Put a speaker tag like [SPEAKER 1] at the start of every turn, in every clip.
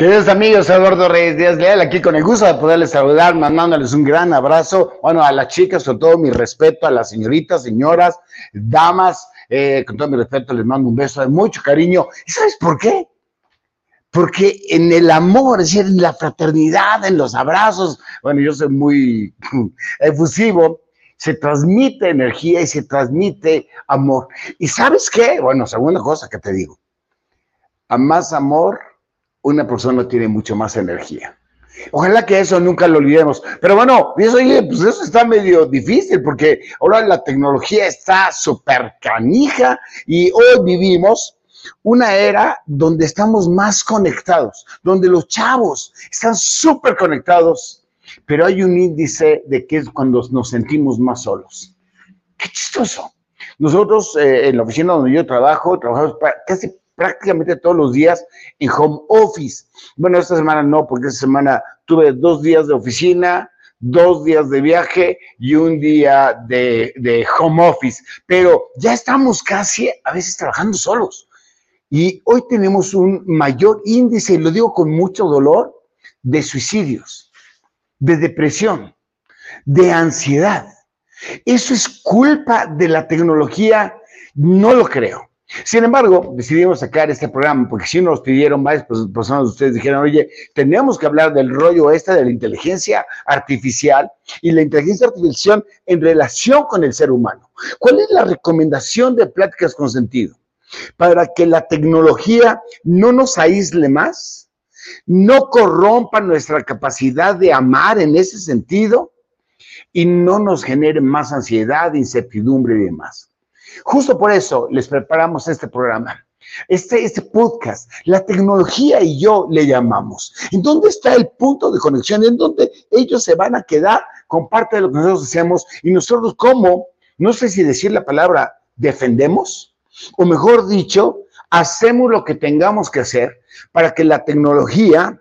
[SPEAKER 1] Queridos amigos, Eduardo Reyes Díaz Leal, aquí con el gusto de poderles saludar, mandándoles un gran abrazo, bueno, a las chicas, con todo mi respeto, a las señoritas, señoras, damas, eh, con todo mi respeto, les mando un beso de mucho cariño. ¿Y sabes por qué? Porque en el amor, es decir, en la fraternidad, en los abrazos, bueno, yo soy muy efusivo, se transmite energía y se transmite amor. ¿Y sabes qué? Bueno, segunda cosa que te digo, a más amor, una persona tiene mucho más energía. Ojalá que eso nunca lo olvidemos. Pero bueno, eso, pues eso está medio difícil porque ahora la tecnología está súper canija y hoy vivimos una era donde estamos más conectados, donde los chavos están súper conectados, pero hay un índice de que es cuando nos sentimos más solos. Qué chistoso. Nosotros eh, en la oficina donde yo trabajo, trabajamos casi prácticamente todos los días en home office. Bueno, esta semana no, porque esta semana tuve dos días de oficina, dos días de viaje y un día de, de home office, pero ya estamos casi a veces trabajando solos. Y hoy tenemos un mayor índice, y lo digo con mucho dolor, de suicidios, de depresión, de ansiedad. ¿Eso es culpa de la tecnología? No lo creo. Sin embargo, decidimos sacar este programa porque si nos pidieron varias personas, ustedes dijeron, oye, tenemos que hablar del rollo este de la inteligencia artificial y la inteligencia artificial en relación con el ser humano. ¿Cuál es la recomendación de pláticas con sentido? Para que la tecnología no nos aísle más, no corrompa nuestra capacidad de amar en ese sentido y no nos genere más ansiedad, incertidumbre y demás. Justo por eso les preparamos este programa. Este, este podcast, la tecnología y yo le llamamos. ¿En dónde está el punto de conexión? ¿En dónde ellos se van a quedar con parte de lo que nosotros hacemos? Y nosotros, ¿cómo? No sé si decir la palabra defendemos, o mejor dicho, hacemos lo que tengamos que hacer para que la tecnología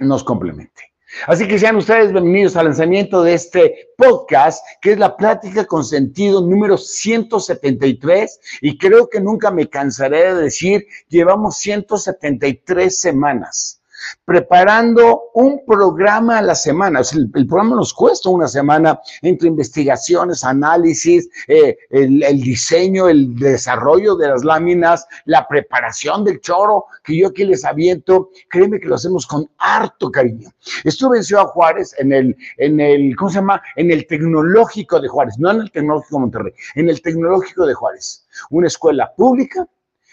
[SPEAKER 1] nos complemente. Así que sean ustedes bienvenidos al lanzamiento de este podcast, que es la plática con sentido número 173. Y creo que nunca me cansaré de decir, llevamos 173 semanas preparando un programa a la semana. el, programa nos cuesta una semana entre investigaciones, análisis, eh, el, diseño, el desarrollo de las láminas, la preparación del choro que yo aquí les aviento. Créeme que lo hacemos con harto cariño. Estuve en Ciudad Juárez, en el, en el, ¿cómo se llama? En el Tecnológico de Juárez, no en el Tecnológico de Monterrey, en el Tecnológico de Juárez. Una escuela pública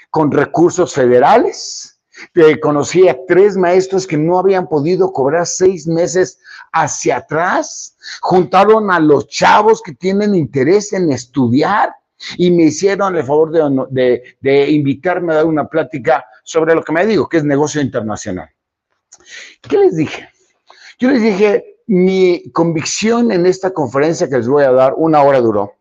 [SPEAKER 1] con recursos federales conocí a tres maestros que no habían podido cobrar seis meses hacia atrás. Juntaron a los chavos que tienen interés en estudiar y me hicieron el favor de, de, invitarme a dar una plática sobre lo que me digo, que es negocio internacional. ¿Qué les dije? Yo les dije, mi convicción en esta conferencia que les voy a dar, una hora duró,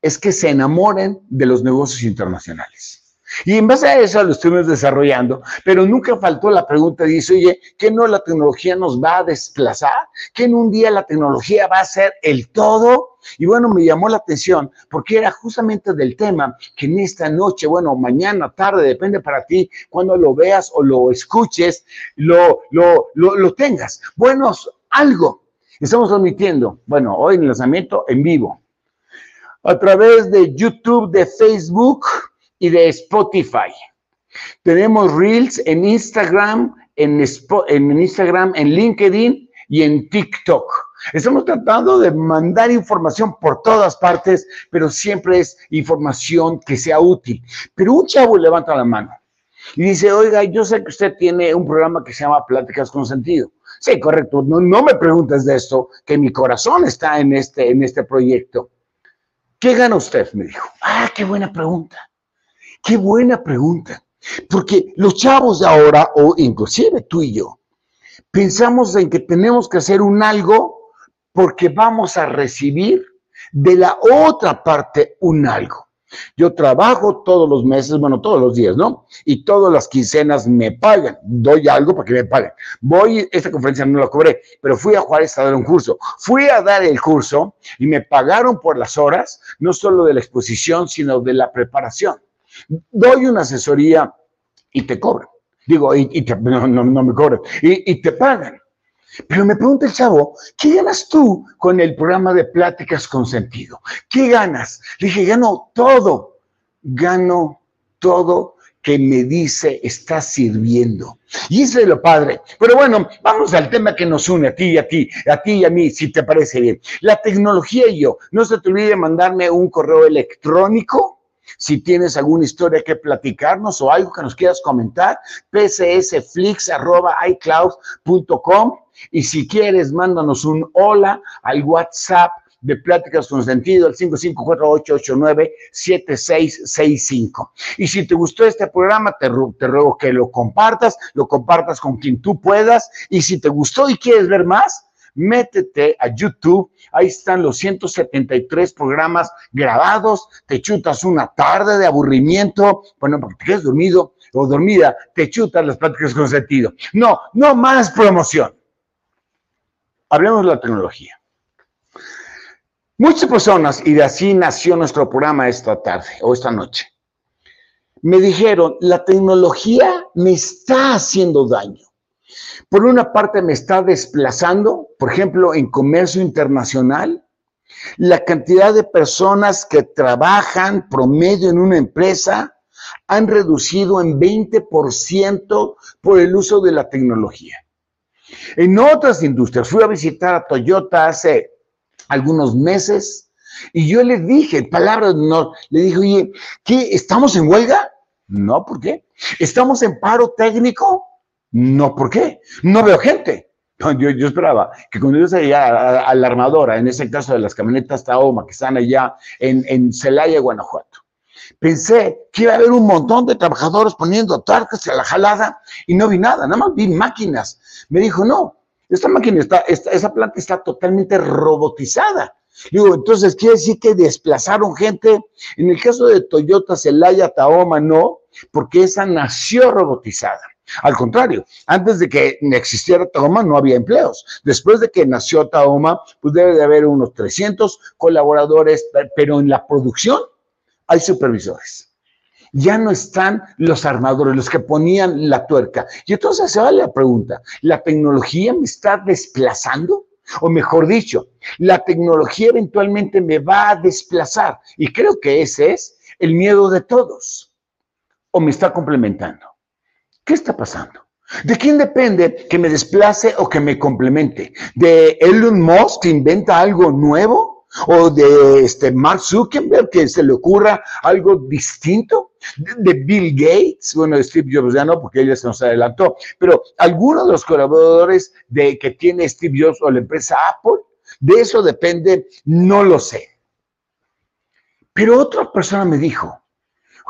[SPEAKER 1] es que se enamoren de los negocios internacionales. Y en base a eso lo estuvimos desarrollando, pero nunca faltó la pregunta, dice, oye, ¿qué no la tecnología nos va a desplazar? ¿Que en un día la tecnología va a ser el todo? Y bueno, me llamó la atención porque era justamente del tema que en esta noche, bueno, mañana, tarde, depende para ti, cuando lo veas o lo escuches, lo, lo, lo, lo tengas. Bueno, algo. Estamos transmitiendo, bueno, hoy en el lanzamiento en vivo, a través de YouTube, de Facebook, y de Spotify. Tenemos Reels en Instagram, en, Instagram, en LinkedIn y en TikTok. Estamos tratando de mandar información por todas partes, pero siempre es información que sea útil. Pero un chavo levanta la mano y dice, oiga, yo sé que usted tiene un programa que se llama Pláticas con Sentido. Sí, correcto. No, no me preguntes de esto, que mi corazón está en este, en este proyecto. ¿Qué gana usted? Me dijo. Ah, qué buena pregunta. Qué buena pregunta. Porque los chavos de ahora, o inclusive tú y yo, pensamos en que tenemos que hacer un algo porque vamos a recibir de la otra parte un algo. Yo trabajo todos los meses, bueno, todos los días, ¿no? Y todas las quincenas me pagan. Doy algo para que me paguen. Voy, esta conferencia no la cobré, pero fui a Juárez a dar un curso. Fui a dar el curso y me pagaron por las horas, no solo de la exposición, sino de la preparación doy una asesoría y te cobro. Digo, y, no, no, me cobran. Y, te pagan. Pero me pregunta el chavo, ¿qué ganas tú con el programa de pláticas con sentido? ¿Qué ganas? Le dije, gano todo. Gano todo que me dice está sirviendo. Y lo padre. Pero bueno, vamos al tema que nos une a ti y a ti, a ti y a mí, si te parece bien. La tecnología y yo. No se te olvide mandarme un correo electrónico si tienes alguna historia que platicarnos o algo que nos quieras comentar, pcsflix.icloud.com y si quieres, mándanos un hola al WhatsApp de Pláticas con Sentido al 5548897665. Y si te gustó este programa, te ruego que lo compartas, lo compartas con quien tú puedas. Y si te gustó y quieres ver más, métete a YouTube, ahí están los 173 programas grabados, te chutas una tarde de aburrimiento, bueno, porque te quedas dormido o dormida, te chutas las pláticas con sentido. No, no más promoción. Hablemos de la tecnología. Muchas personas, y de así nació nuestro programa esta tarde o esta noche, me dijeron, la tecnología me está haciendo daño. Por una parte me está desplazando, por ejemplo, en comercio internacional, la cantidad de personas que trabajan promedio en una empresa han reducido en 20% por el uso de la tecnología. En otras industrias, fui a visitar a Toyota hace algunos meses y yo le dije, palabras no, le dije, oye, ¿qué? ¿Estamos en huelga? No, ¿por qué? ¿Estamos en paro técnico? No, ¿por qué? No veo gente. Yo, esperaba que cuando yo salía a, la armadora, en ese caso de las camionetas Taoma, que están allá en, Celaya, Guanajuato, pensé que iba a haber un montón de trabajadores poniendo tarcas a la jalada y no vi nada, nada más vi máquinas. Me dijo, no, esta máquina está, esa planta está totalmente robotizada. Digo, entonces quiere decir que desplazaron gente. En el caso de Toyota, Celaya, Taoma, no, porque esa nació robotizada. Al contrario, antes de que existiera Taoma no había empleos. Después de que nació Taoma, pues debe de haber unos 300 colaboradores, pero en la producción hay supervisores ya no están los armadores, los que ponían la tuerca. Y entonces se vale la pregunta, ¿la tecnología me está desplazando? O mejor dicho, la tecnología eventualmente me va a desplazar. Y creo que ese es el miedo de todos. ¿O me está complementando? ¿Qué está pasando? ¿De quién depende que me desplace o que me complemente? ¿De Elon Musk que inventa algo nuevo? o de este Mark Zuckerberg que se le ocurra algo distinto, de, Bill Gates, bueno, de Steve Jobs ya no, porque ella se nos adelantó, pero algunos de los colaboradores de que tiene Steve Jobs o la empresa Apple, de eso depende, no lo sé. Pero otra persona me dijo,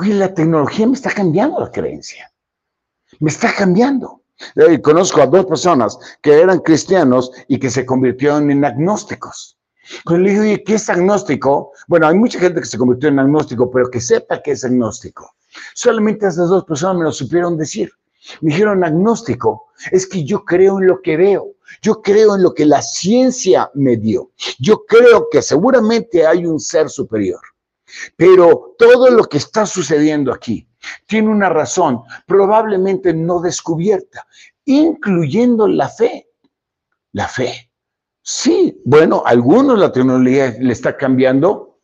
[SPEAKER 1] oye, la tecnología me está cambiando la creencia, me está cambiando. Y conozco a dos personas que eran cristianos y que se convirtieron en agnósticos. Cuando le dije, ¿qué es agnóstico? Bueno, hay mucha gente que se convirtió en agnóstico, pero que sepa que es agnóstico. Solamente esas dos personas me lo supieron decir. Me dijeron, agnóstico, es que yo creo en lo que veo. Yo creo en lo que la ciencia me dio. Yo creo que seguramente hay un ser superior. Pero todo lo que está sucediendo aquí tiene una razón, probablemente no descubierta, incluyendo la fe. La fe. Sí, bueno, algunos la tecnología le está cambiando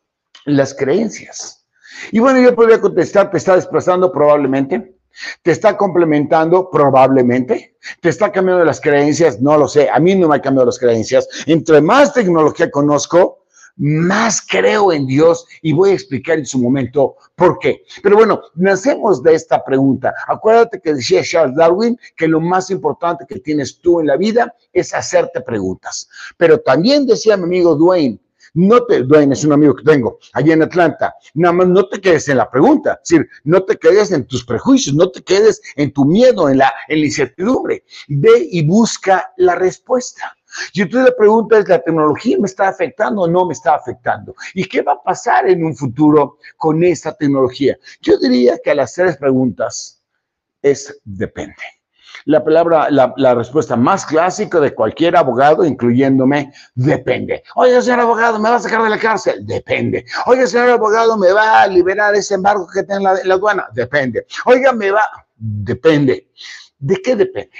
[SPEAKER 1] las creencias. Y bueno, yo podría contestar, te está desplazando probablemente, te está complementando probablemente, te está cambiando las creencias, no lo sé, a mí no me ha cambiado las creencias. Entre más tecnología conozco, más creo en Dios y voy a explicar en su momento por qué. Pero bueno, nacemos de esta pregunta. Acuérdate que decía Charles Darwin que lo más importante que tienes tú en la vida es hacerte preguntas. Pero también decía mi amigo Dwayne, no te, Dwayne es un amigo que tengo allí en Atlanta, nada más no te quedes en la pregunta, es decir, no te quedes en tus prejuicios, no te quedes en tu miedo, en la, en la incertidumbre. Ve y busca la respuesta. Y entonces la pregunta es, ¿la tecnología me está afectando o no me está afectando? ¿Y qué va a pasar en un futuro con esta tecnología? Yo diría que a las tres preguntas es depende. La palabra, la, respuesta más clásica de cualquier abogado, incluyéndome, depende. Oye, señor abogado, ¿me va a sacar de la cárcel? Depende. Oye, señor abogado, ¿me va a liberar ese embargo que tiene en la, la aduana? Depende. Oiga, ¿me va? Depende. ¿De qué depende?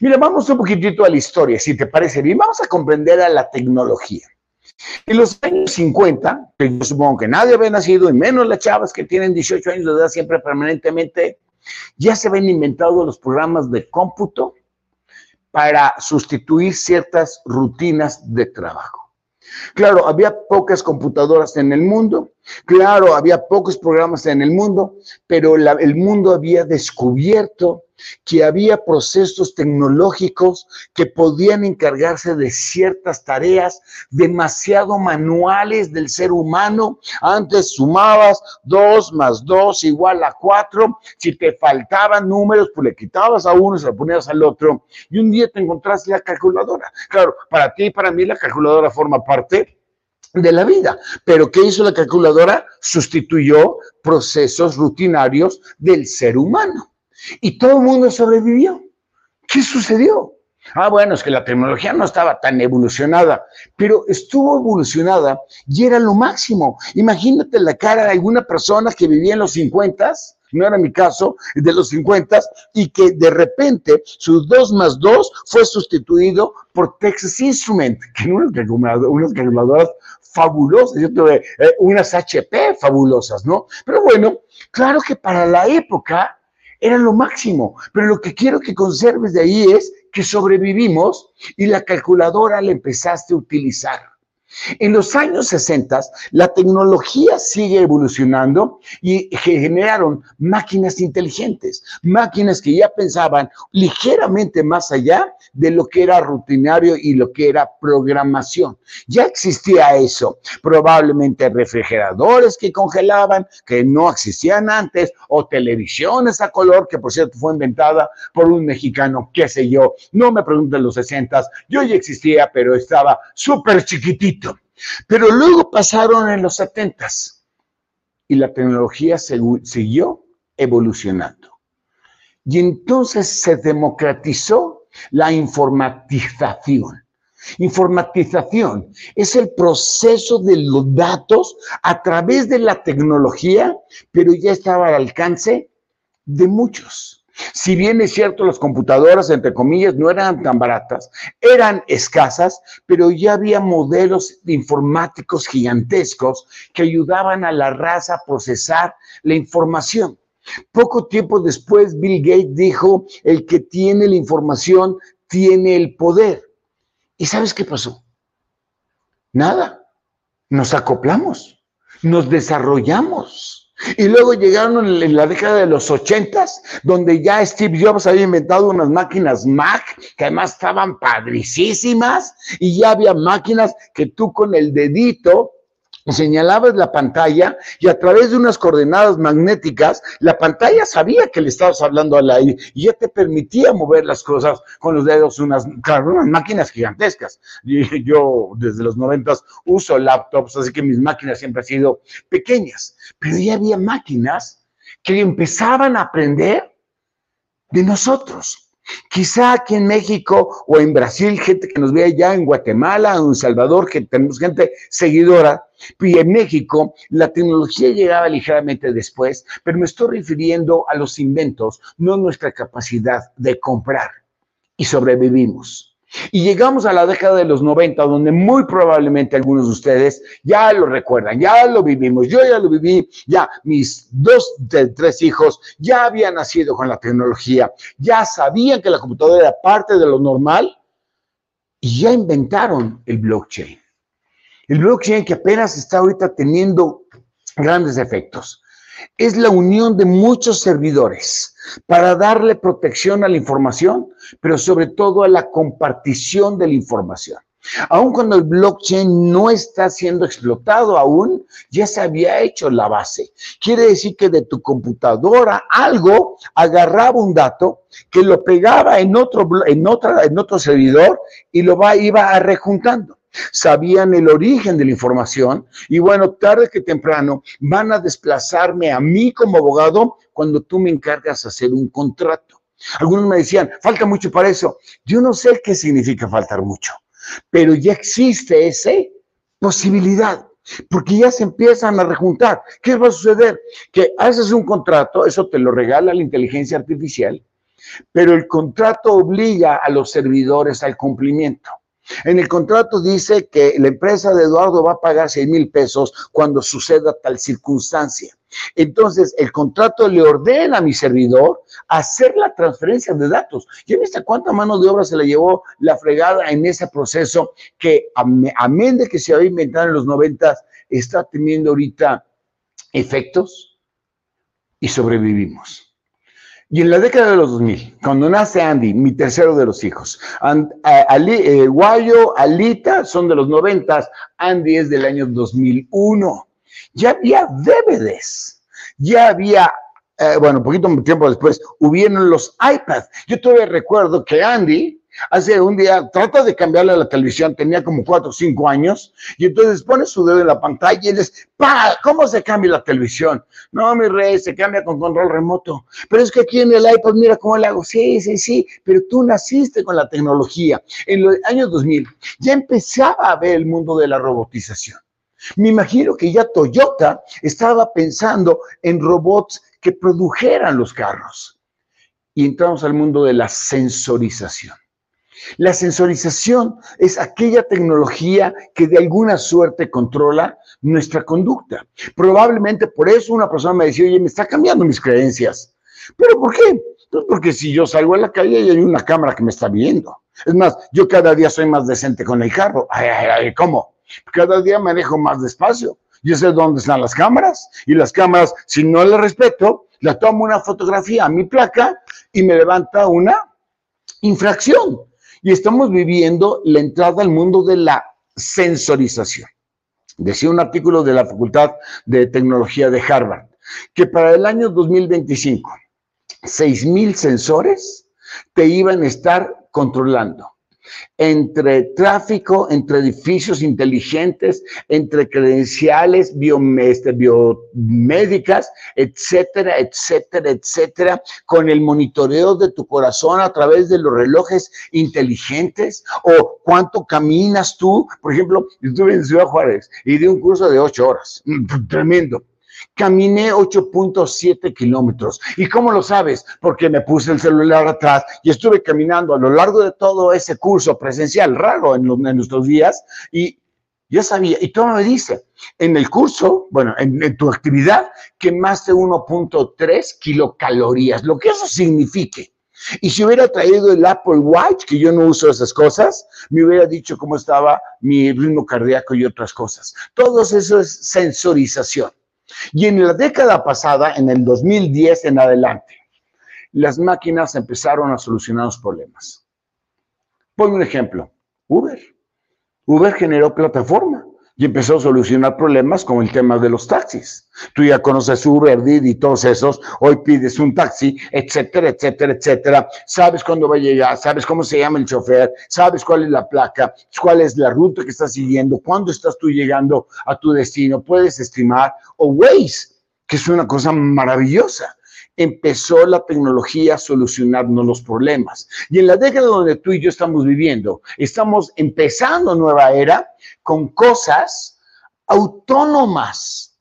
[SPEAKER 1] Mira, vamos un poquitito a la historia, si te parece bien. Vamos a comprender a la tecnología. En los años 50, que yo supongo que nadie había nacido, y menos las chavas que tienen 18 años de edad siempre permanentemente, ya se habían inventado los programas de cómputo para sustituir ciertas rutinas de trabajo. Claro, había pocas computadoras en el mundo, claro, había pocos programas en el mundo, pero el mundo había descubierto que había procesos tecnológicos que podían encargarse de ciertas tareas demasiado manuales del ser humano. Antes sumabas dos más dos igual a cuatro. Si te faltaban números, pues le quitabas a uno y se lo ponías al otro. Y un día te encontraste la calculadora. Claro, para ti y para mí la calculadora forma parte de la vida. Pero ¿qué hizo la calculadora? Sustituyó procesos rutinarios del ser humano. Y todo el mundo sobrevivió. ¿Qué sucedió? Ah, bueno, es que la tecnología no estaba tan evolucionada, pero estuvo evolucionada y era lo máximo. Imagínate la cara de alguna persona que vivía en los 50, no era mi caso, de los 50, y que de repente sus 2 más 2 fue sustituido por Texas Instrument, que eran unas calculadoras fabulosas, eh, unas HP fabulosas, ¿no? Pero bueno, claro que para la época era lo máximo. Pero lo que quiero que conserves de ahí es que sobrevivimos y la calculadora la empezaste a utilizar. En los años 60, la tecnología sigue evolucionando y generaron máquinas inteligentes, máquinas que ya pensaban ligeramente más allá de lo que era rutinario y lo que era programación. Ya existía eso, probablemente refrigeradores que congelaban, que no existían antes, o televisiones a color, que por cierto fue inventada por un mexicano, qué sé yo, no me pregunten los 60, yo ya existía, pero estaba súper chiquitito pero luego pasaron en los 70 y la tecnología siguió evolucionando. Y entonces se democratizó la informatización. Informatización es el proceso de los datos a través de la tecnología, pero ya estaba al alcance de muchos. Si bien es cierto, las computadoras, entre comillas, no eran tan baratas, eran escasas, pero ya había modelos informáticos gigantescos que ayudaban a la raza a procesar la información. Poco tiempo después, Bill Gates dijo, el que tiene la información tiene el poder. ¿Y sabes qué pasó? Nada. Nos acoplamos, nos desarrollamos. Y luego llegaron en la década de los ochentas, donde ya Steve Jobs había inventado unas máquinas Mac, que además estaban padricísimas, y ya había máquinas que tú con el dedito señalabas la pantalla y a través de unas coordenadas magnéticas, la pantalla sabía que le estabas hablando al aire y ya te permitía mover las cosas con los dedos, unas, unas máquinas gigantescas. Yo desde los noventas uso laptops, así que mis máquinas siempre han sido pequeñas, pero ya había máquinas que empezaban a aprender de nosotros. Quizá aquí en México o en Brasil, gente que nos ve allá, en Guatemala, en Salvador, que tenemos gente seguidora, y en México la tecnología llegaba ligeramente después, pero me estoy refiriendo a los inventos, no nuestra capacidad de comprar. Y sobrevivimos. Y llegamos a la década de los 90, donde muy probablemente algunos de ustedes ya lo recuerdan, ya lo vivimos, yo ya lo viví, ya mis dos de tres hijos ya habían nacido con la tecnología, ya sabían que la computadora era parte de lo normal y ya inventaron el blockchain. El blockchain que apenas está ahorita teniendo grandes efectos. Es la unión de muchos servidores para darle protección a la información, pero sobre todo a la compartición de la información. Aun cuando el blockchain no está siendo explotado aún, ya se había hecho la base. Quiere decir que de tu computadora algo agarraba un dato que lo pegaba en otro, en otra, otro servidor y lo va, iba rejuntando sabían el origen de la información y bueno, tarde que temprano van a desplazarme a mí como abogado cuando tú me encargas hacer un contrato. Algunos me decían, falta mucho para eso. Yo no sé qué significa faltar mucho, pero ya existe esa posibilidad porque ya se empiezan a rejuntar. ¿Qué va a suceder? Que haces un contrato, eso te lo regala la inteligencia artificial, pero el contrato obliga a los servidores al cumplimiento. En el contrato dice que la empresa de Eduardo va a pagar 6 mil pesos cuando suceda tal circunstancia. Entonces, el contrato le ordena a mi servidor hacer la transferencia de datos. ¿Ya viste cuánta mano de obra se le llevó la fregada en ese proceso que, amén de que se había inventado en los noventas, está teniendo ahorita efectos y sobrevivimos? Y en la década de los 2000, cuando nace Andy, mi tercero de los hijos, eh, Guayo, Alita son de los 90, Andy es del año 2001. Ya había DVDs, ya había, eh, bueno, un poquito tiempo después, hubieron los iPads. Yo todavía recuerdo que Andy, Hace un día trata de cambiarle a la televisión, tenía como cuatro o cinco años, y entonces pone su dedo en la pantalla y les, ¡pa! ¿Cómo se cambia la televisión? No, mi rey, se cambia con control remoto. Pero es que aquí en el iPad, mira cómo le hago. Sí, sí, sí, pero tú naciste con la tecnología. En los años 2000 ya empezaba a ver el mundo de la robotización. Me imagino que ya Toyota estaba pensando en robots que produjeran los carros. Y entramos al mundo de la sensorización. La sensorización es aquella tecnología que de alguna suerte controla nuestra conducta. Probablemente por eso una persona me decía, oye, me está cambiando mis creencias. ¿Pero por qué? Pues porque si yo salgo a la calle y hay una cámara que me está viendo. Es más, yo cada día soy más decente con el carro. Ay, ay, ay, ¿cómo? Cada día me dejo más despacio. Yo sé dónde están las cámaras y las cámaras, si no las respeto, la tomo una fotografía a mi placa y me levanta una infracción y estamos viviendo la entrada al mundo de la sensorización. Decía un artículo de la Facultad de Tecnología de Harvard que para el año 2025, 6.000 sensores te iban a estar controlando entre tráfico, entre edificios inteligentes, entre credenciales este, biomédicas, etcétera, etcétera, etcétera, con el monitoreo de tu corazón a través de los relojes inteligentes o cuánto caminas tú. Por ejemplo, estuve en Ciudad Juárez y di un curso de ocho horas, mm, tremendo. Caminé 8.7 kilómetros. ¿Y cómo lo sabes? Porque me puse el celular atrás y estuve caminando a lo largo de todo ese curso presencial, raro en, nuestros días, y ya sabía, y todo me dice, en el curso, bueno, en, en tu actividad, quemaste 1.3 kilocalorías, lo que eso signifique. Y si hubiera traído el Apple Watch, que yo no uso esas cosas, me hubiera dicho cómo estaba mi ritmo cardíaco y otras cosas. Todo eso es sensorización. Y en la década pasada, en el 2010 en adelante, las máquinas empezaron a solucionar los problemas. Pongo un ejemplo, Uber. Uber generó plataforma y empezó a solucionar problemas como el tema de los taxis. Tú ya conoces Uber, Didi y todos esos. Hoy pides un taxi, etcétera, etcétera, etcétera. Sabes cuándo va a llegar, sabes cómo se llama el chofer, sabes cuál es la placa, cuál es la ruta que estás siguiendo, cuándo estás tú llegando a tu destino. Puedes estimar. O Waze, que es una cosa maravillosa empezó la tecnología a solucionarnos los problemas. Y en la década donde tú y yo estamos viviendo, estamos empezando nueva era con cosas autónomas,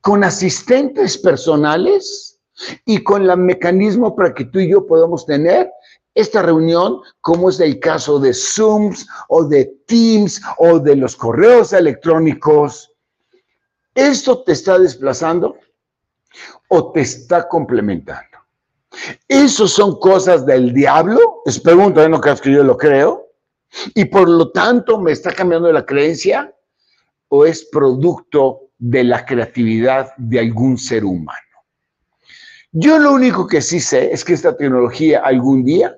[SPEAKER 1] con asistentes personales y con el mecanismo para que tú y yo podamos tener esta reunión, como es el caso de Zooms o de Teams o de los correos electrónicos. ¿Esto te está desplazando? O te está complementando? ¿Esos son cosas del diablo? Es pregunta, no creas que yo lo creo. Y por lo tanto, ¿me está cambiando la creencia? ¿O es producto de la creatividad de algún ser humano? Yo lo único que sí sé es que esta tecnología algún día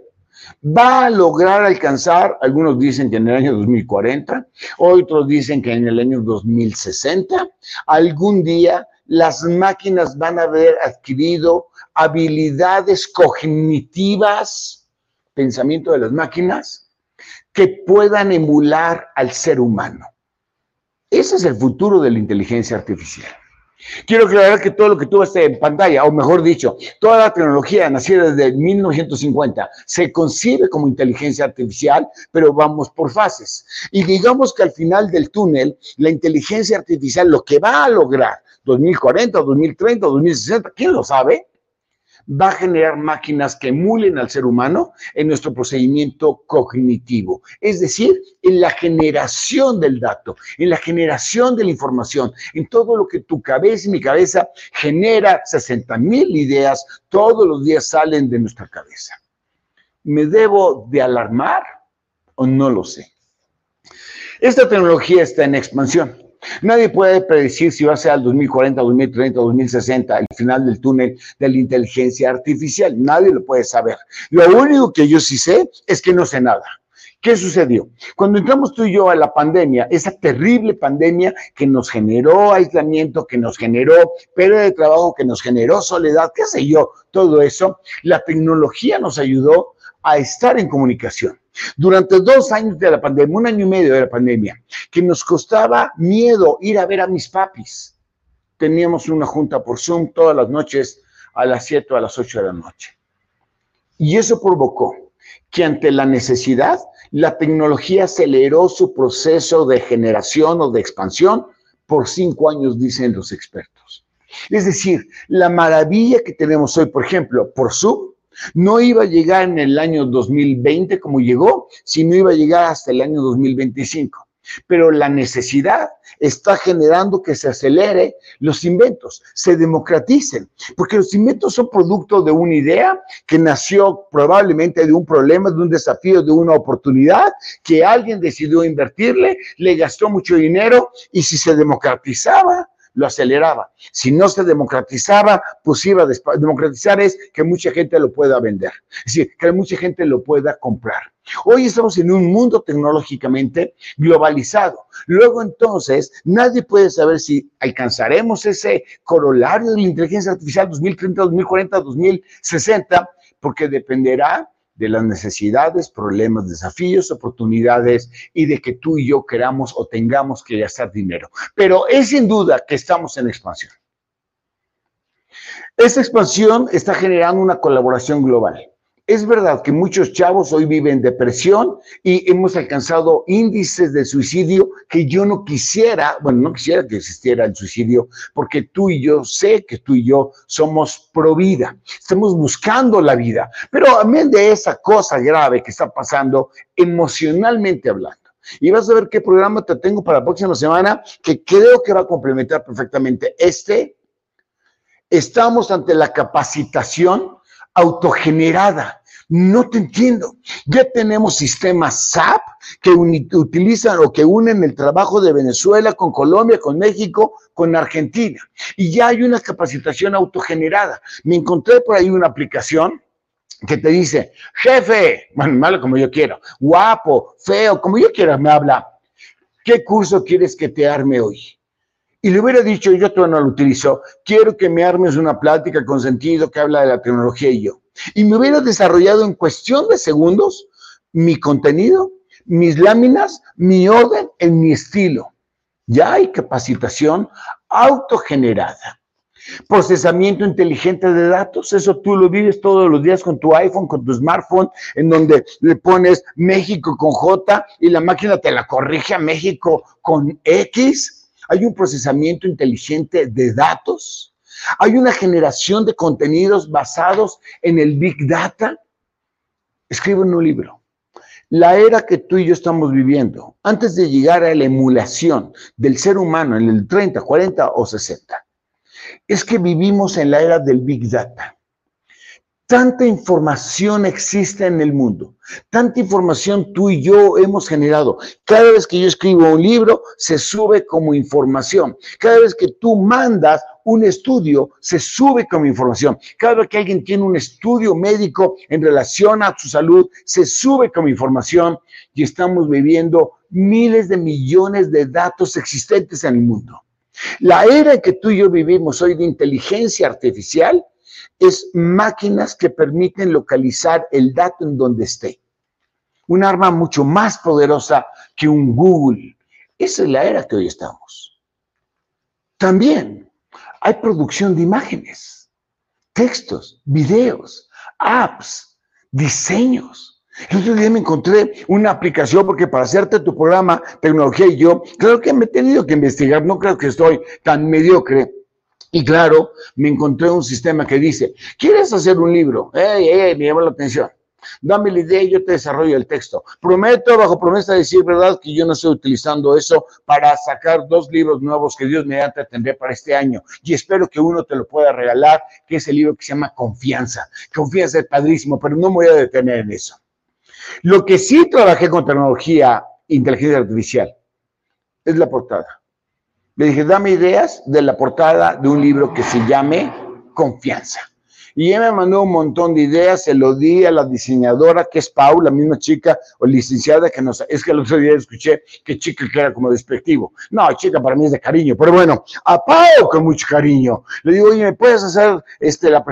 [SPEAKER 1] va a lograr alcanzar, algunos dicen que en el año 2040, otros dicen que en el año 2060, algún día las máquinas van a haber adquirido habilidades cognitivas, pensamiento de las máquinas, que puedan emular al ser humano. Ese es el futuro de la inteligencia artificial. Quiero aclarar que todo lo que tú ves en pantalla, o mejor dicho, toda la tecnología nacida desde 1950 se concibe como inteligencia artificial, pero vamos por fases. Y digamos que al final del túnel, la inteligencia artificial lo que va a lograr 2040, 2030, 2060, ¿quién lo sabe? va a generar máquinas que emulen al ser humano en nuestro procedimiento cognitivo, es decir, en la generación del dato, en la generación de la información, en todo lo que tu cabeza y mi cabeza genera 60 mil ideas, todos los días salen de nuestra cabeza. ¿Me debo de alarmar o no lo sé? Esta tecnología está en expansión. Nadie puede predecir si va a ser al 2040, 2030, 2060, el final del túnel de la inteligencia artificial. Nadie lo puede saber. Lo único que yo sí sé es que no sé nada. ¿Qué sucedió? Cuando entramos tú y yo a la pandemia, esa terrible pandemia que nos generó aislamiento, que nos generó pérdida de trabajo, que nos generó soledad, qué sé yo, todo eso, la tecnología nos ayudó a estar en comunicación. Durante dos años de la pandemia, un año y medio de la pandemia, que nos costaba miedo ir a ver a mis papis. Teníamos una junta por Zoom todas las noches a las 7 o a las 8 de la noche. Y eso provocó que ante la necesidad, la tecnología aceleró su proceso de generación o de expansión por cinco años, dicen los expertos. Es decir, la maravilla que tenemos hoy, por ejemplo, por Zoom, no iba a llegar en el año 2020 como llegó, sino iba a llegar hasta el año 2025. Pero la necesidad está generando que se acelere los inventos, se democraticen, porque los inventos son producto de una idea que nació probablemente de un problema, de un desafío, de una oportunidad que alguien decidió invertirle, le gastó mucho dinero y si se democratizaba, lo aceleraba. Si no se democratizaba, pues iba a democratizar es que mucha gente lo pueda vender, es decir, que mucha gente lo pueda comprar. Hoy estamos en un mundo tecnológicamente globalizado. Luego entonces, nadie puede saber si alcanzaremos ese corolario de la inteligencia artificial 2030, 2040, 2060, porque dependerá de las necesidades, problemas, desafíos, oportunidades y de que tú y yo queramos o tengamos que gastar dinero. Pero es sin duda que estamos en expansión. Esta expansión está generando una colaboración global. Es verdad que muchos chavos hoy viven depresión y hemos alcanzado índices de suicidio que yo no quisiera, bueno, no quisiera que existiera el suicidio, porque tú y yo sé que tú y yo somos pro vida, estamos buscando la vida, pero amén de esa cosa grave que está pasando emocionalmente hablando. Y vas a ver qué programa te tengo para la próxima semana que creo que va a complementar perfectamente este. Estamos ante la capacitación autogenerada no te entiendo. Ya tenemos sistemas SAP que utilizan o que unen el trabajo de Venezuela con Colombia, con México, con Argentina. Y ya hay una capacitación autogenerada. Me encontré por ahí una aplicación que te dice, jefe, malo como yo quiero, guapo, feo, como yo quiera, me habla. ¿Qué curso quieres que te arme hoy? Y le hubiera dicho, yo todavía no lo utilizo, quiero que me armes una plática con sentido que habla de la tecnología y yo y me hubiera desarrollado en cuestión de segundos mi contenido, mis láminas, mi orden en mi estilo. Ya hay capacitación autogenerada. Procesamiento inteligente de datos, eso tú lo vives todos los días con tu iPhone, con tu smartphone, en donde le pones México con J y la máquina te la corrige a México con X. Hay un procesamiento inteligente de datos hay una generación de contenidos basados en el Big Data. Escribo en un libro. La era que tú y yo estamos viviendo, antes de llegar a la emulación del ser humano en el 30, 40 o 60, es que vivimos en la era del Big Data. Tanta información existe en el mundo, tanta información tú y yo hemos generado. Cada vez que yo escribo un libro, se sube como información. Cada vez que tú mandas un estudio, se sube como información. Cada vez que alguien tiene un estudio médico en relación a su salud, se sube como información y estamos viviendo miles de millones de datos existentes en el mundo. La era en que tú y yo vivimos hoy de inteligencia artificial es máquinas que permiten localizar el dato en donde esté. Un arma mucho más poderosa que un Google. Esa es la era que hoy estamos. También hay producción de imágenes, textos, videos, apps, diseños. El otro día me encontré una aplicación porque para hacerte tu programa, tecnología y yo, creo que me he tenido que investigar, no creo que estoy tan mediocre Y claro, me encontré un sistema que dice, ¿quieres hacer un libro? ¡Ey, ey! Me llamó la atención. Dame la idea y yo te desarrollo el texto. Prometo, bajo promesa de decir verdad, que yo no estoy utilizando eso para sacar dos libros nuevos que Dios me tendré para este año. Y espero que uno te lo pueda regalar, que es el libro que se llama Confianza. Confianza es padrísimo, pero no me voy a detener en eso. Lo que sí trabajé con tecnología, inteligencia artificial, es la portada. Le dije, dame ideas de la portada de un libro que se llame Confianza. Y ella me mandó un montón de ideas, se lo di a la diseñadora, que es Paula, la misma chica o licenciada que nos... Es que el otro día escuché que chica que era como despectivo. No, chica para mí es de cariño, pero bueno, a Pau con mucho cariño. Le digo, oye, ¿me puedes hacer este, la,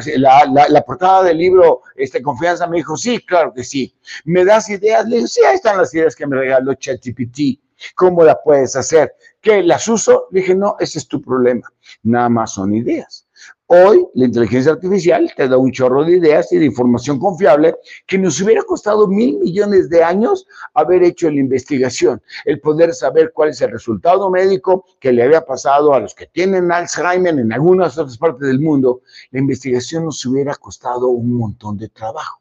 [SPEAKER 1] la, portada del libro este, Confianza? Me dijo, sí, claro que sí. ¿Me das ideas? Le digo, sí, ahí están las ideas que me regaló ChatGPT. ¿Cómo la puedes hacer? ¿Que las uso? Dije, no, ese es tu problema. Nada más son ideas. Hoy la inteligencia artificial te da un chorro de ideas y de información confiable que nos hubiera costado mil millones de años haber hecho la investigación, el poder saber cuál es el resultado médico que le había pasado a los que tienen Alzheimer en algunas otras partes del mundo. La investigación nos hubiera costado un montón de trabajo.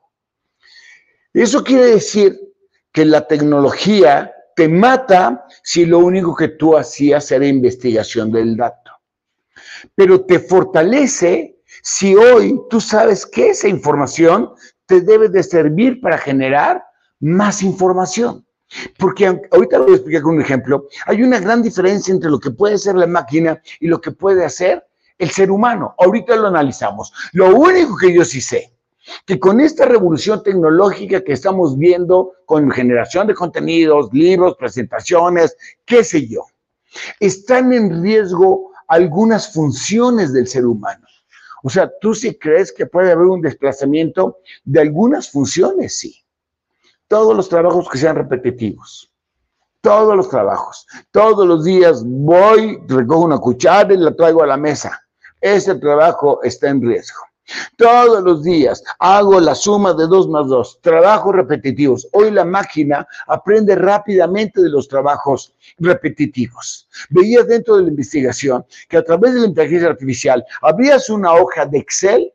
[SPEAKER 1] Eso quiere decir que la tecnología te mata si lo único que tú hacías era investigación del dato pero te fortalece si hoy tú sabes que esa información te debe de servir para generar más información. Porque ahorita lo voy a explicar con un ejemplo. Hay una gran diferencia entre lo que puede hacer la máquina y lo que puede hacer el ser humano. Ahorita lo analizamos. Lo único que yo sí sé, que con esta revolución tecnológica que estamos viendo, con generación de contenidos, libros, presentaciones, qué sé yo, están en riesgo algunas funciones del ser humano. O sea, ¿tú sí crees que puede haber un desplazamiento de algunas funciones? Sí. Todos los trabajos que sean repetitivos. Todos los trabajos. Todos los días voy, recojo una cuchara y la traigo a la mesa. Ese trabajo está en riesgo. Todos los días hago la suma de dos más dos, trabajos repetitivos. Hoy la máquina aprende rápidamente de los trabajos repetitivos. Veías dentro de la investigación que a través de la inteligencia artificial abrías una hoja de Excel,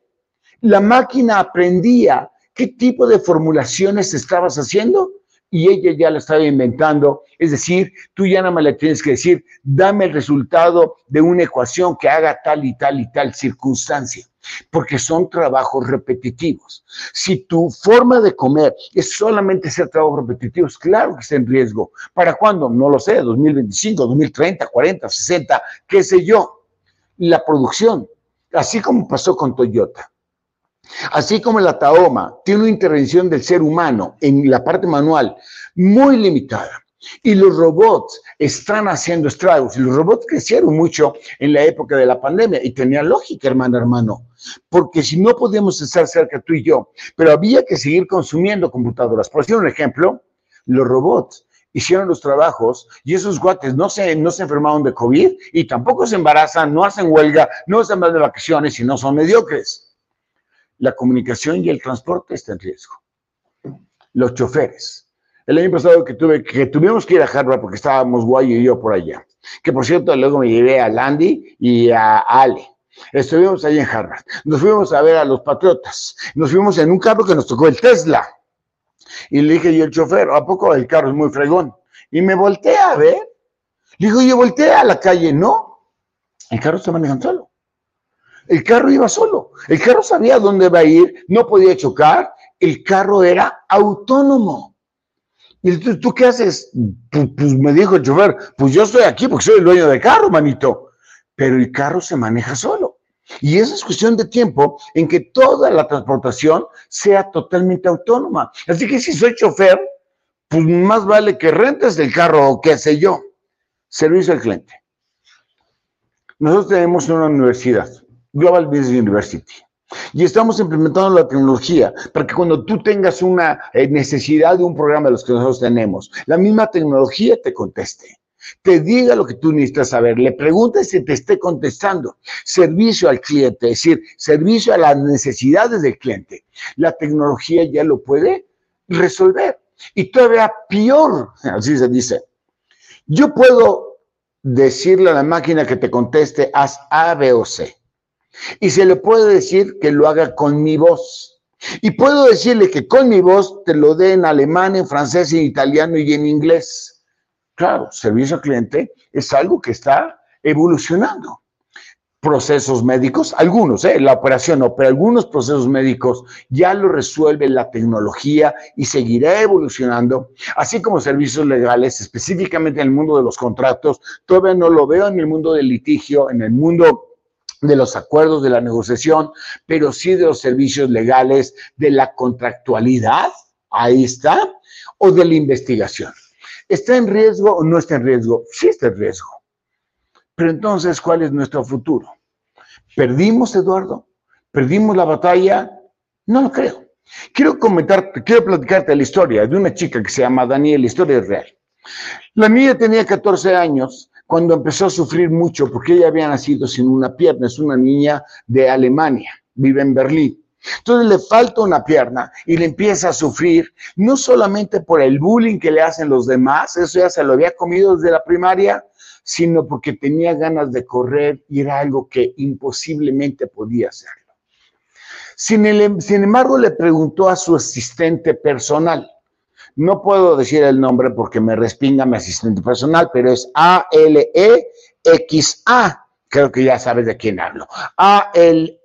[SPEAKER 1] la máquina aprendía qué tipo de formulaciones estabas haciendo y ella ya la estaba inventando. Es decir, tú ya nada más le tienes que decir, dame el resultado de una ecuación que haga tal y tal y tal circunstancia porque son trabajos repetitivos. Si tu forma de comer es solamente hacer trabajos repetitivos, claro que está en riesgo. ¿Para cuándo? No lo sé, 2025, 2030, 40, 60, qué sé yo. La producción, así como pasó con Toyota. Así como la Taoma tiene una intervención del ser humano en la parte manual muy limitada, y los robots están haciendo estragos. Los robots crecieron mucho en la época de la pandemia y tenía lógica, hermano, hermano. Porque si no podíamos estar cerca tú y yo, pero había que seguir consumiendo computadoras. Por decir un ejemplo, los robots hicieron los trabajos y esos guates no se, no se enfermaron de COVID y tampoco se embarazan, no hacen huelga, no están de vacaciones y no son mediocres. La comunicación y el transporte están en riesgo. Los choferes el año pasado que tuve, que tuvimos que ir a Harvard porque estábamos Guay y yo por allá. Que por cierto, luego me llevé a Landy y a Ale. Estuvimos ahí en Harvard. Nos fuimos a ver a los patriotas. Nos fuimos en un carro que nos tocó el Tesla. Y le dije yo al chofer, ¿a poco el carro es muy fregón? Y me volteé a ver. Le digo, yo volteé a la calle. No, el carro se maneja solo. El carro iba solo. El carro sabía dónde iba a ir, no podía chocar. El carro era autónomo. ¿Y tú, qué haces? Pues, pues, me dijo el chofer, pues yo estoy aquí porque soy el dueño del carro, manito. Pero el carro se maneja solo. Y esa es cuestión de tiempo en que toda la transportación sea totalmente autónoma. Así que si soy chofer, pues más vale que rentes el carro o qué sé yo. Servicio al cliente. Nosotros tenemos una universidad, Global Business University. Y estamos implementando la tecnología para que cuando tú tengas una eh, necesidad de un programa de los que nosotros tenemos, la misma tecnología te conteste, te diga lo que tú necesitas saber, le preguntes y te esté contestando. Servicio al cliente, es decir, servicio a las necesidades del cliente. La tecnología ya lo puede resolver. Y todavía peor, así se dice. Yo puedo decirle a la máquina que te conteste, haz A, B o C. Y se le puede decir que lo haga con mi voz. Y puedo decirle que con mi voz te lo dé en alemán, en francés, en italiano y en inglés. Claro, servicio al cliente es algo que está evolucionando procesos médicos, algunos, ¿eh? la operación no, pero algunos procesos médicos ya lo resuelve la tecnología y seguirá evolucionando, así como servicios legales, específicamente en el mundo de los contratos, todavía no lo veo en el mundo del litigio, en el mundo de los acuerdos de la negociación, pero sí de los servicios legales, de la contractualidad, ahí está, o de la investigación. ¿Está en riesgo o no está en riesgo? Sí está en riesgo pero entonces, ¿cuál es nuestro futuro? ¿Perdimos, Eduardo? ¿Perdimos la batalla? No lo creo. Quiero comentarte, quiero platicarte la historia de una chica que se llama Daniel, la historia es real. La niña tenía 14 años cuando empezó a sufrir mucho porque ella había nacido sin una pierna, es una niña de Alemania, vive en Berlín. Entonces le falta una pierna y le empieza a sufrir, no solamente por el bullying que le hacen los demás, eso ya se lo había comido desde la primaria, sino porque tenía ganas de correr y era algo que imposiblemente podía hacerlo. Sin, embargo, le preguntó a su asistente personal. No puedo decir el nombre porque me respinga mi asistente personal, pero es A-L-E-X-A. Creo que ya sabes de quién hablo. A-L-E-X-A.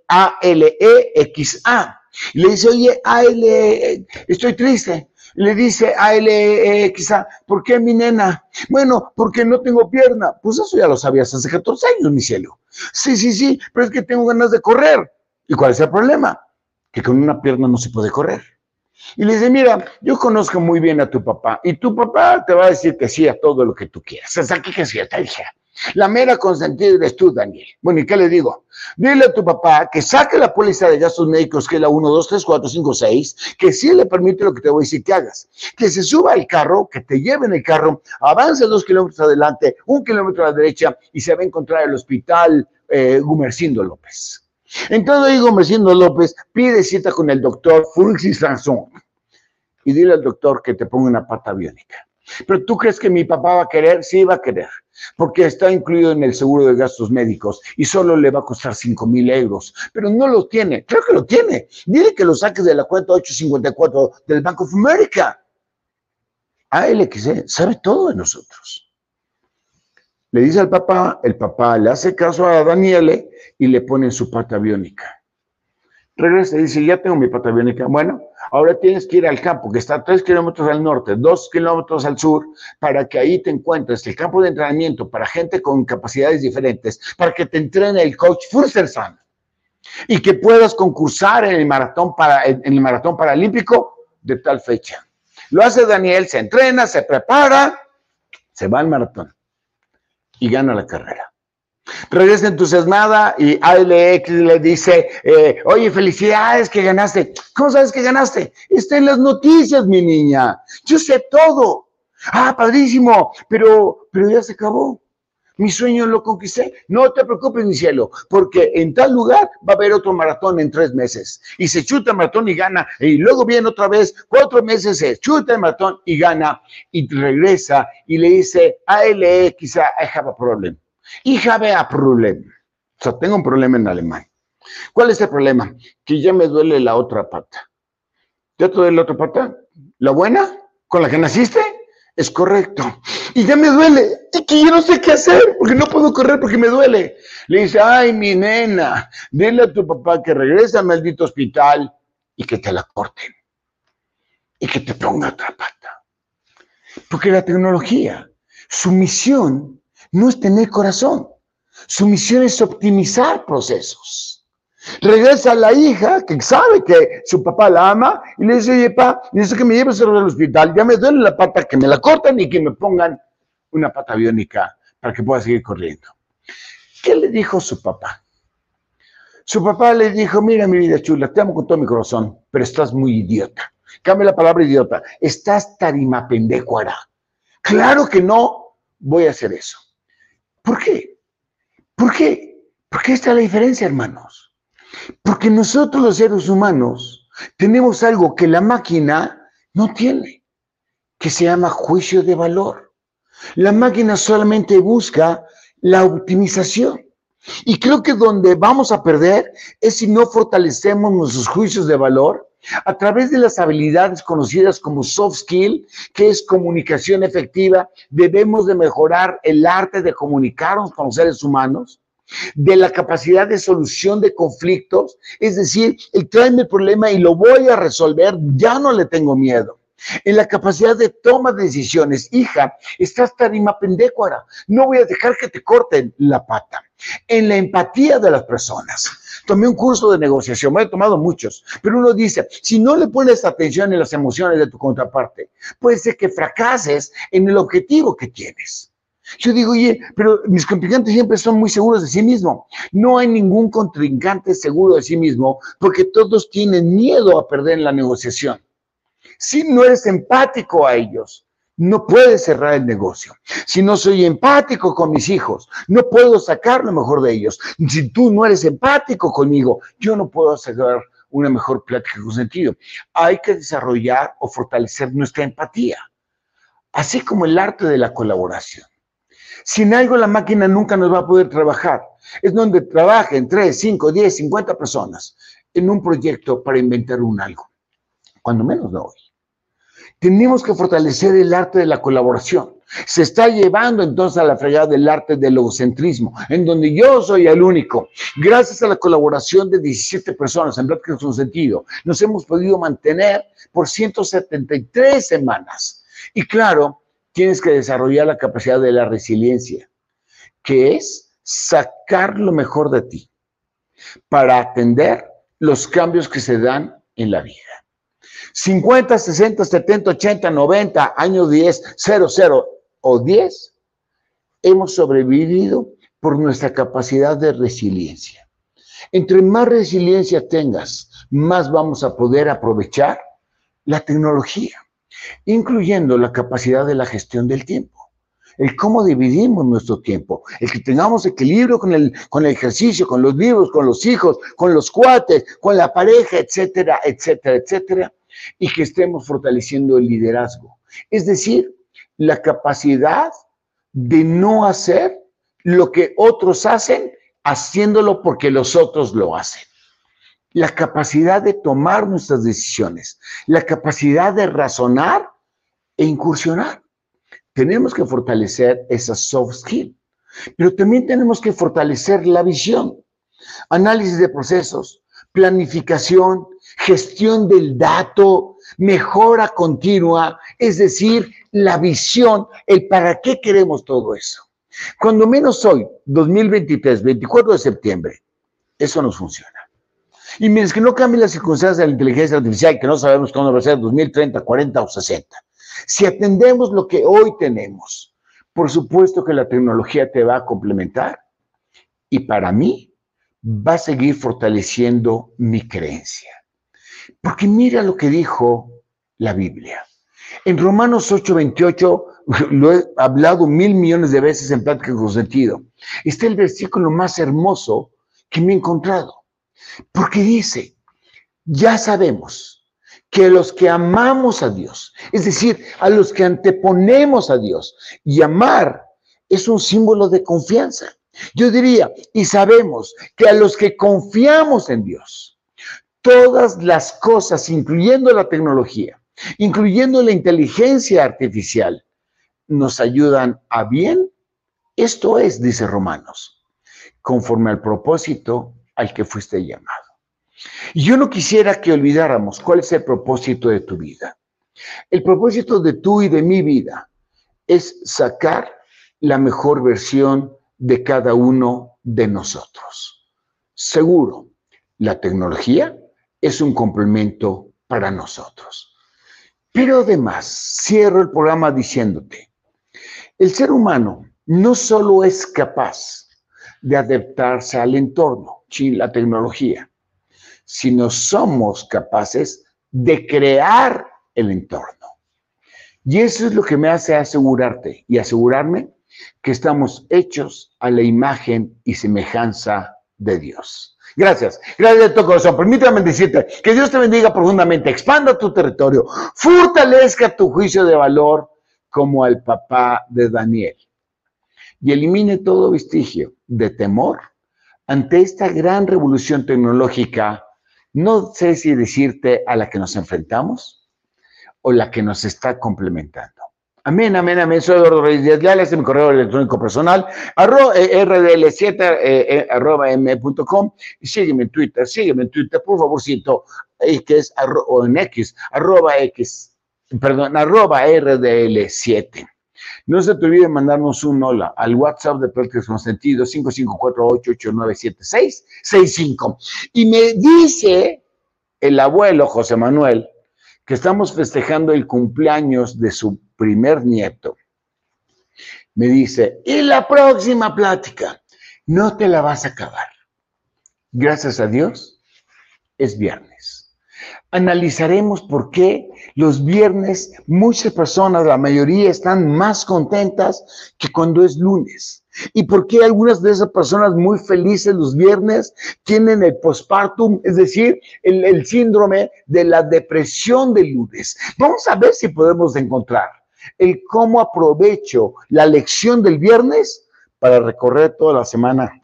[SPEAKER 1] Le dice, oye, A-L, estoy triste le dice a él, quizá, ¿por qué mi nena? Bueno, porque no tengo pierna. Pues eso ya lo sabías hace 14 años, mi cielo. Sí, sí, sí, pero es que tengo ganas de correr. ¿Y cuál es el problema? Que con una pierna no se puede correr. Y le dice, mira, yo conozco muy bien a tu papá y tu papá te va a decir que sí a todo lo que tú quieras. Hasta aquí que sí, está hija. La mera consentida eres tú, Daniel. Bueno, ¿y qué le digo? Dile a tu papá que saque la póliza de gastos médicos, que es la 1, 2, 3, 4, 5, 6, que sí le permite lo que te voy a decir que hagas. Que se suba al carro, que te lleve en el carro, avance dos kilómetros adelante, un kilómetro a la derecha y se va a encontrar el hospital eh, Gumercindo López. Entonces ahí Gumercindo López pide cita con el doctor Fulcis Sanson y dile al doctor que te ponga una pata biónica. Pero tú crees que mi papá va a querer? Sí, va a querer, porque está incluido en el seguro de gastos médicos y solo le va a costar 5 mil euros, pero no lo tiene. Creo que lo tiene. Dile que lo saques de la cuenta 854 del Bank of America. A él que sabe todo de nosotros. Le dice al papá, el papá le hace caso a Daniele y le pone su pata biónica. Regresa y dice, ya tengo mi pata biónica. Bueno, ahora tienes que ir al campo, que está a tres kilómetros al norte, dos kilómetros al sur, para que ahí te encuentres el campo de entrenamiento para gente con capacidades diferentes, para que te entrene el coach Furstersan y que puedas concursar en el maratón, para, en el maratón paralímpico de tal fecha. Lo hace Daniel, se entrena, se prepara, se va al maratón y gana la carrera. Regresa entusiasmada y ALX le dice, eh, oye, felicidades que ganaste. ¿Cómo sabes que ganaste? Está en las noticias, mi niña. Yo sé todo. Ah, padrísimo, pero, pero ya se acabó. Mi sueño lo conquisté. No te preocupes, mi cielo, porque en tal lugar va a haber otro maratón en tres meses. Y se chuta el maratón y gana. Y luego viene otra vez, cuatro meses se chuta el maratón y gana. Y regresa y le dice, ALX, I have a problem. Y have a problem. O sea, tengo un problema en alemán. ¿Cuál es el problema? Que ya me duele la otra pata. ¿Ya te duele la otra pata? ¿La buena? ¿Con la que naciste? Es correcto. Y ya me duele. Y que yo no sé qué hacer porque no puedo correr porque me duele. Le dice, ay, mi nena, dile a tu papá que regrese al maldito hospital y que te la corten. Y que te ponga otra pata. Porque la tecnología, su misión no es tener corazón. Su misión es optimizar procesos. Regresa la hija que sabe que su papá la ama y le dice, oye, papá, necesito que me lleves al hospital, ya me duele la pata, que me la cortan y que me pongan una pata biónica para que pueda seguir corriendo. ¿Qué le dijo su papá? Su papá le dijo, mira mi vida chula, te amo con todo mi corazón, pero estás muy idiota. Cambia la palabra idiota. Estás tarima pendecuara. Claro que no voy a hacer eso. ¿Por qué? ¿Por qué? Porque esta es la diferencia, hermanos. Porque nosotros los seres humanos tenemos algo que la máquina no tiene, que se llama juicio de valor. La máquina solamente busca la optimización. Y creo que donde vamos a perder es si no fortalecemos nuestros juicios de valor a través de las habilidades conocidas como soft skill, que es comunicación efectiva. Debemos de mejorar el arte de comunicarnos con los seres humanos de la capacidad de solución de conflictos, es decir, el traerme el problema y lo voy a resolver, ya no le tengo miedo. En la capacidad de toma de decisiones, hija, estás tarima pendécuara, no voy a dejar que te corten la pata. En la empatía de las personas. Tomé un curso de negociación, me he tomado muchos, pero uno dice, si no le pones atención en las emociones de tu contraparte, puede ser que fracases en el objetivo que tienes. Yo digo, oye, pero mis contrincantes siempre son muy seguros de sí mismos. No hay ningún contrincante seguro de sí mismo porque todos tienen miedo a perder en la negociación. Si no eres empático a ellos, no puedes cerrar el negocio. Si no soy empático con mis hijos, no puedo sacar lo mejor de ellos. Si tú no eres empático conmigo, yo no puedo sacar una mejor plática con sentido. Hay que desarrollar o fortalecer nuestra empatía, así como el arte de la colaboración. Sin algo la máquina nunca nos va a poder trabajar. Es donde trabajen 3, 5, 10, 50 personas en un proyecto para inventar un algo. Cuando menos no hoy. Tenemos que fortalecer el arte de la colaboración. Se está llevando entonces a la fregada del arte del egocentrismo, en donde yo soy el único. Gracias a la colaboración de 17 personas, en es un sentido, nos hemos podido mantener por 173 semanas. Y claro, tienes que desarrollar la capacidad de la resiliencia, que es sacar lo mejor de ti para atender los cambios que se dan en la vida. 50, 60, 70, 80, 90, año 10, 0, 0 o 10, hemos sobrevivido por nuestra capacidad de resiliencia. Entre más resiliencia tengas, más vamos a poder aprovechar la tecnología, incluyendo la capacidad de la gestión del tiempo el cómo dividimos nuestro tiempo, el que tengamos equilibrio con el, con el ejercicio, con los libros, con los hijos, con los cuates, con la pareja, etcétera, etcétera, etcétera, y que estemos fortaleciendo el liderazgo. Es decir, la capacidad de no hacer lo que otros hacen, haciéndolo porque los otros lo hacen. La capacidad de tomar nuestras decisiones, la capacidad de razonar e incursionar. Tenemos que fortalecer esa soft skill, pero también tenemos que fortalecer la visión, análisis de procesos, planificación, gestión del dato, mejora continua, es decir, la visión, el para qué queremos todo eso. Cuando menos hoy, 2023, 24 de septiembre, eso nos funciona. Y mientras que no cambien las circunstancias de la inteligencia artificial, que no sabemos cuándo va a ser, 2030, 40 o 60, si atendemos lo que hoy tenemos, por supuesto que la tecnología te va a complementar y para mí va a seguir fortaleciendo mi creencia. Porque mira lo que dijo la Biblia. En Romanos 8:28, lo he hablado mil millones de veces en práctica con sentido, está el versículo más hermoso que me he encontrado. Porque dice, ya sabemos que los que amamos a Dios, es decir, a los que anteponemos a Dios, y amar es un símbolo de confianza. Yo diría, y sabemos que a los que confiamos en Dios, todas las cosas, incluyendo la tecnología, incluyendo la inteligencia artificial, nos ayudan a bien. Esto es, dice Romanos, conforme al propósito al que fuiste llamado. Y yo no quisiera que olvidáramos cuál es el propósito de tu vida. El propósito de tu y de mi vida es sacar la mejor versión de cada uno de nosotros. Seguro, la tecnología es un complemento para nosotros. Pero además, cierro el programa diciéndote, el ser humano no solo es capaz de adaptarse al entorno, la tecnología, sino somos capaces de crear el entorno. Y eso es lo que me hace asegurarte y asegurarme que estamos hechos a la imagen y semejanza de Dios. Gracias. Gracias de todo corazón. Permítame decirte que Dios te bendiga profundamente, expanda tu territorio, fortalezca tu juicio de valor como al papá de Daniel y elimine todo vestigio de temor ante esta gran revolución tecnológica, no sé si decirte a la que nos enfrentamos o la que nos está complementando. Amén, amén, amén. Soy Eduardo Reyes Díaz Leal, este es mi correo electrónico personal, arro, eh, rdl7 eh, eh, arroba m.com. Y sígueme en Twitter, sígueme en Twitter, por favorcito, que es o en X, arroba X, perdón, arroba rdl7. No se te olvide mandarnos un hola al WhatsApp de Prácticas Sentido 5548897665. Y me dice el abuelo José Manuel que estamos festejando el cumpleaños de su primer nieto. Me dice, y la próxima plática, no te la vas a acabar. Gracias a Dios, es viernes. Analizaremos por qué los viernes muchas personas, la mayoría, están más contentas que cuando es lunes. Y por qué algunas de esas personas muy felices los viernes tienen el postpartum, es decir, el, síndrome de la depresión del lunes. Vamos a ver si podemos encontrar el cómo aprovecho la lección del viernes para recorrer toda la semana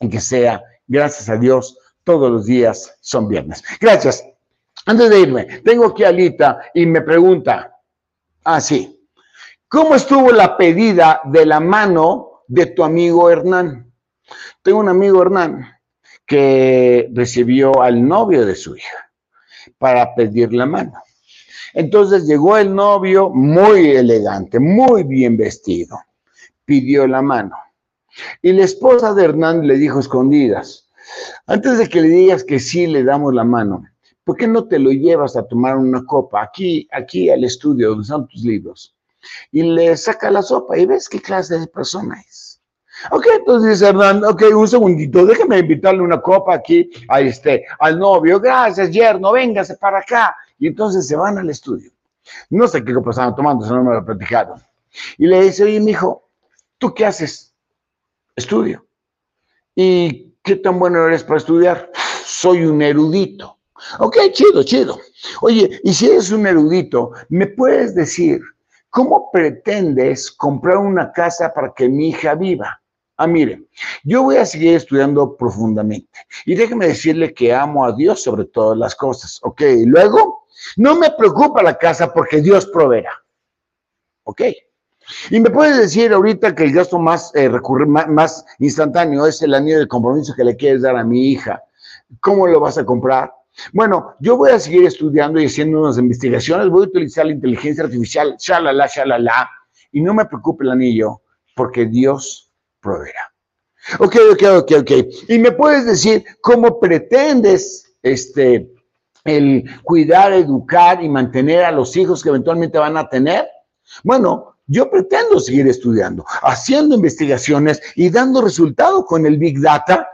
[SPEAKER 1] y que sea, gracias a Dios, todos los días son viernes. Gracias. Antes de irme, tengo aquí a Alita y me pregunta, ah, sí, ¿cómo estuvo la pedida de la mano de tu amigo Hernán? Tengo un amigo Hernán que recibió al novio de su hija para pedir la mano. Entonces llegó el novio muy elegante, muy bien vestido, pidió la mano. Y la esposa de Hernán le dijo escondidas, antes de que le digas que sí le damos la mano, ¿por qué no te lo llevas a tomar una copa aquí, aquí al estudio donde están tus libros? Y le saca la sopa y ves qué clase de persona es. Ok, entonces Hernán, ok, un segundito, déjeme invitarle una copa aquí a este, al novio. Gracias, yerno, véngase para acá. Y entonces se van al estudio. No sé qué copa estaban tomando, eso no me lo platicaron. Y le dice, oye, hijo, ¿tú qué haces? Estudio. ¿Y qué tan bueno eres para estudiar? Soy un erudito. Ok, chido, chido. Oye, y si eres un erudito, ¿me puedes decir cómo pretendes comprar una casa para que mi hija viva? Ah, mire, yo voy a seguir estudiando profundamente y déjeme decirle que amo a Dios sobre todas las cosas, ¿ok? Y luego, no me preocupa la casa porque Dios proveerá, ¿ok? Y me puedes decir ahorita que el gasto más, eh, más, más instantáneo es el anillo de compromiso que le quieres dar a mi hija. ¿Cómo lo vas a comprar? Bueno, yo voy a seguir estudiando y haciendo unas investigaciones, voy a utilizar la inteligencia artificial, shalala, shalala, y no me preocupe el anillo, porque Dios proveerá. Ok, ok, ok, ok. Y me puedes decir cómo pretendes este, el cuidar, educar y mantener a los hijos que eventualmente van a tener. Bueno, yo pretendo seguir estudiando, haciendo investigaciones y dando resultados con el Big Data,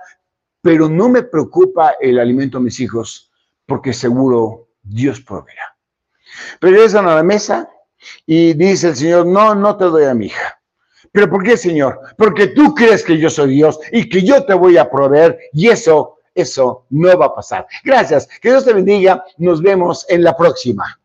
[SPEAKER 1] pero no me preocupa el alimento a mis hijos porque seguro Dios proveerá. Regresan a la mesa y dice el Señor, no, no te doy a mi hija. ¿Pero por qué, Señor? Porque tú crees que yo soy Dios y que yo te voy a proveer y eso, eso no va a pasar. Gracias. Que Dios te bendiga. Nos vemos en la próxima.